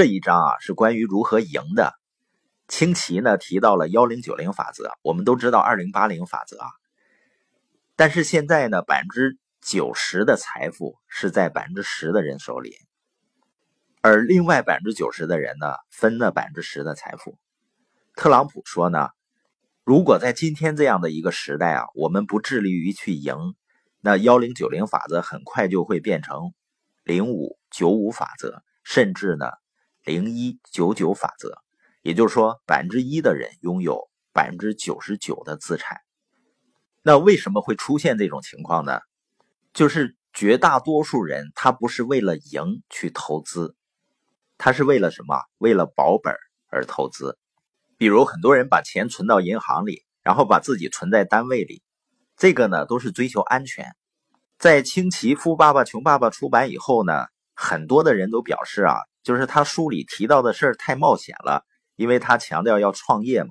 这一章啊是关于如何赢的。清奇呢提到了幺零九零法则，我们都知道二零八零法则啊。但是现在呢，百分之九十的财富是在百分之十的人手里，而另外百分之九十的人呢，分了百分之十的财富。特朗普说呢，如果在今天这样的一个时代啊，我们不致力于去赢，那幺零九零法则很快就会变成零五九五法则，甚至呢零一九九法则。也就是说，百分之一的人拥有百分之九十九的资产。那为什么会出现这种情况呢？就是绝大多数人他不是为了赢去投资，他是为了什么？为了保本而投资。比如很多人把钱存到银行里，然后把自己存在单位里，这个呢都是追求安全。在清奇《富爸爸穷爸爸》出版以后呢，很多的人都表示啊，就是他书里提到的事儿太冒险了。因为他强调要创业嘛，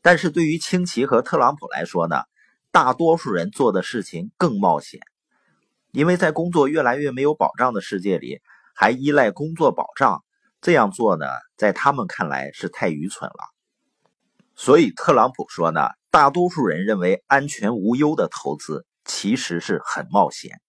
但是对于清奇和特朗普来说呢，大多数人做的事情更冒险，因为在工作越来越没有保障的世界里，还依赖工作保障，这样做呢，在他们看来是太愚蠢了。所以特朗普说呢，大多数人认为安全无忧的投资其实是很冒险。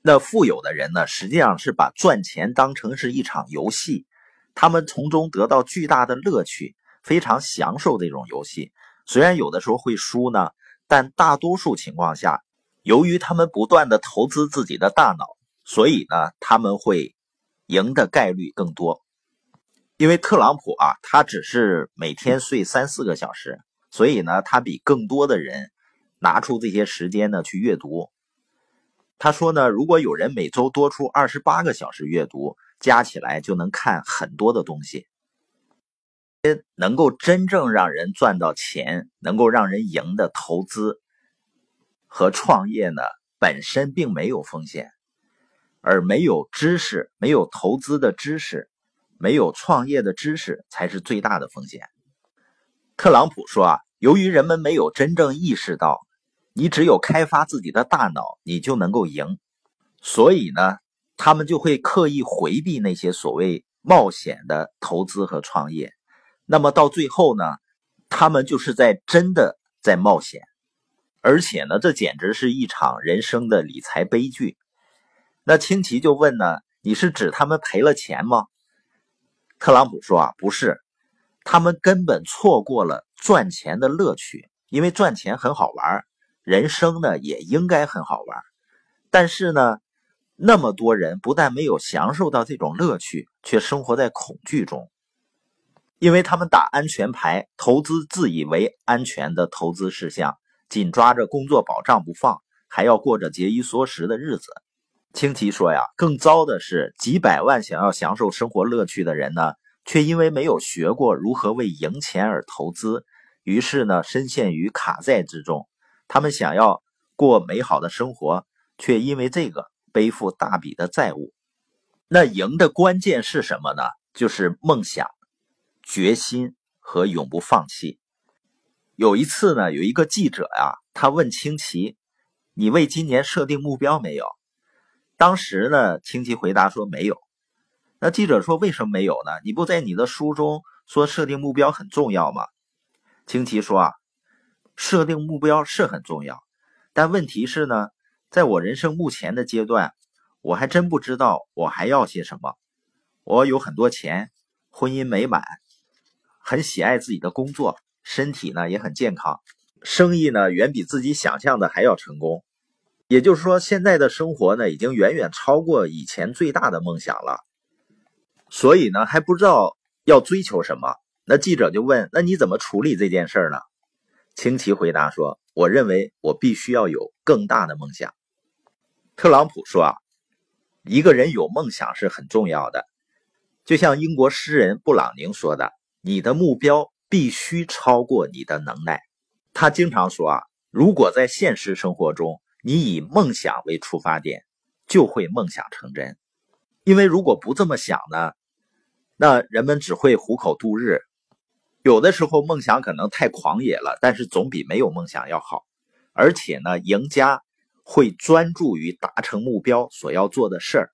那富有的人呢，实际上是把赚钱当成是一场游戏。他们从中得到巨大的乐趣，非常享受这种游戏。虽然有的时候会输呢，但大多数情况下，由于他们不断的投资自己的大脑，所以呢，他们会赢的概率更多。因为特朗普啊，他只是每天睡三四个小时，所以呢，他比更多的人拿出这些时间呢去阅读。他说呢，如果有人每周多出二十八个小时阅读。加起来就能看很多的东西，能够真正让人赚到钱、能够让人赢的投资和创业呢，本身并没有风险，而没有知识、没有投资的知识、没有创业的知识才是最大的风险。特朗普说啊，由于人们没有真正意识到，你只有开发自己的大脑，你就能够赢，所以呢。他们就会刻意回避那些所谓冒险的投资和创业，那么到最后呢，他们就是在真的在冒险，而且呢，这简直是一场人生的理财悲剧。那清奇就问呢，你是指他们赔了钱吗？特朗普说啊，不是，他们根本错过了赚钱的乐趣，因为赚钱很好玩，人生呢也应该很好玩，但是呢。那么多人不但没有享受到这种乐趣，却生活在恐惧中，因为他们打安全牌，投资自以为安全的投资事项，紧抓着工作保障不放，还要过着节衣缩食的日子。清奇说呀，更糟的是，几百万想要享受生活乐趣的人呢，却因为没有学过如何为赢钱而投资，于是呢，深陷于卡债之中。他们想要过美好的生活，却因为这个。背负大笔的债务，那赢的关键是什么呢？就是梦想、决心和永不放弃。有一次呢，有一个记者呀，他问清奇：“你为今年设定目标没有？”当时呢，清奇回答说：“没有。”那记者说：“为什么没有呢？你不在你的书中说设定目标很重要吗？”清奇说：“啊，设定目标是很重要，但问题是呢。”在我人生目前的阶段，我还真不知道我还要些什么。我有很多钱，婚姻美满，很喜爱自己的工作，身体呢也很健康，生意呢远比自己想象的还要成功。也就是说，现在的生活呢已经远远超过以前最大的梦想了。所以呢还不知道要追求什么。那记者就问：“那你怎么处理这件事儿呢？”清奇回答说：“我认为我必须要有更大的梦想。”特朗普说：“啊，一个人有梦想是很重要的，就像英国诗人布朗宁说的：‘你的目标必须超过你的能耐。’他经常说：‘啊，如果在现实生活中你以梦想为出发点，就会梦想成真。因为如果不这么想呢，那人们只会糊口度日。有的时候梦想可能太狂野了，但是总比没有梦想要好。而且呢，赢家。”会专注于达成目标所要做的事儿，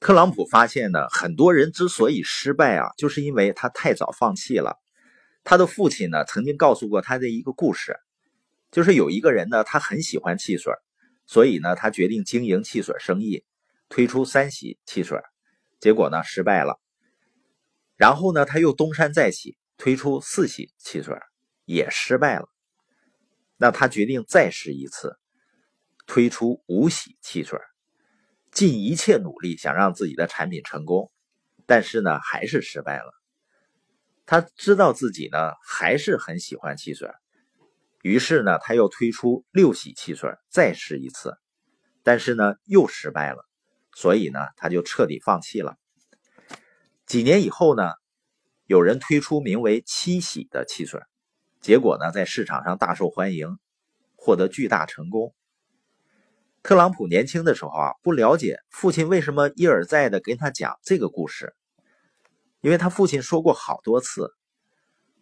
特朗普发现呢，很多人之所以失败啊，就是因为他太早放弃了。他的父亲呢，曾经告诉过他的一个故事，就是有一个人呢，他很喜欢汽水，所以呢，他决定经营汽水生意，推出三喜汽水，结果呢，失败了。然后呢，他又东山再起，推出四喜汽水，也失败了。那他决定再试一次，推出五喜汽水。尽一切努力想让自己的产品成功，但是呢，还是失败了。他知道自己呢还是很喜欢汽水，于是呢，他又推出六喜汽水，再试一次，但是呢，又失败了。所以呢，他就彻底放弃了。几年以后呢，有人推出名为七喜的汽水，结果呢，在市场上大受欢迎，获得巨大成功。特朗普年轻的时候啊，不了解父亲为什么一而再的跟他讲这个故事，因为他父亲说过好多次。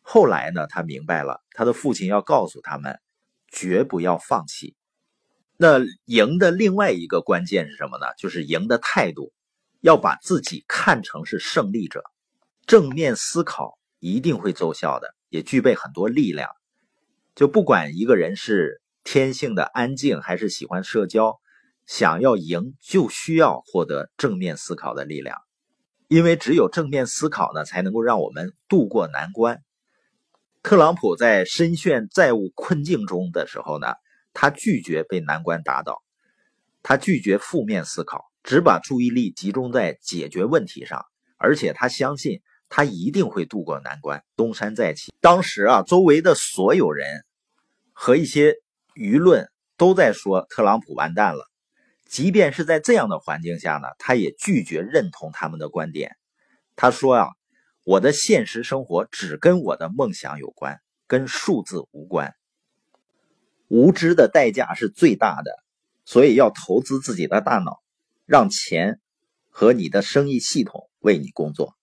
后来呢，他明白了，他的父亲要告诉他们，绝不要放弃。那赢的另外一个关键是什么呢？就是赢的态度，要把自己看成是胜利者，正面思考一定会奏效的，也具备很多力量。就不管一个人是。天性的安静还是喜欢社交，想要赢就需要获得正面思考的力量，因为只有正面思考呢，才能够让我们渡过难关。特朗普在深陷债务困境中的时候呢，他拒绝被难关打倒，他拒绝负面思考，只把注意力集中在解决问题上，而且他相信他一定会渡过难关，东山再起。当时啊，周围的所有人和一些。舆论都在说特朗普完蛋了，即便是在这样的环境下呢，他也拒绝认同他们的观点。他说啊，我的现实生活只跟我的梦想有关，跟数字无关。无知的代价是最大的，所以要投资自己的大脑，让钱和你的生意系统为你工作。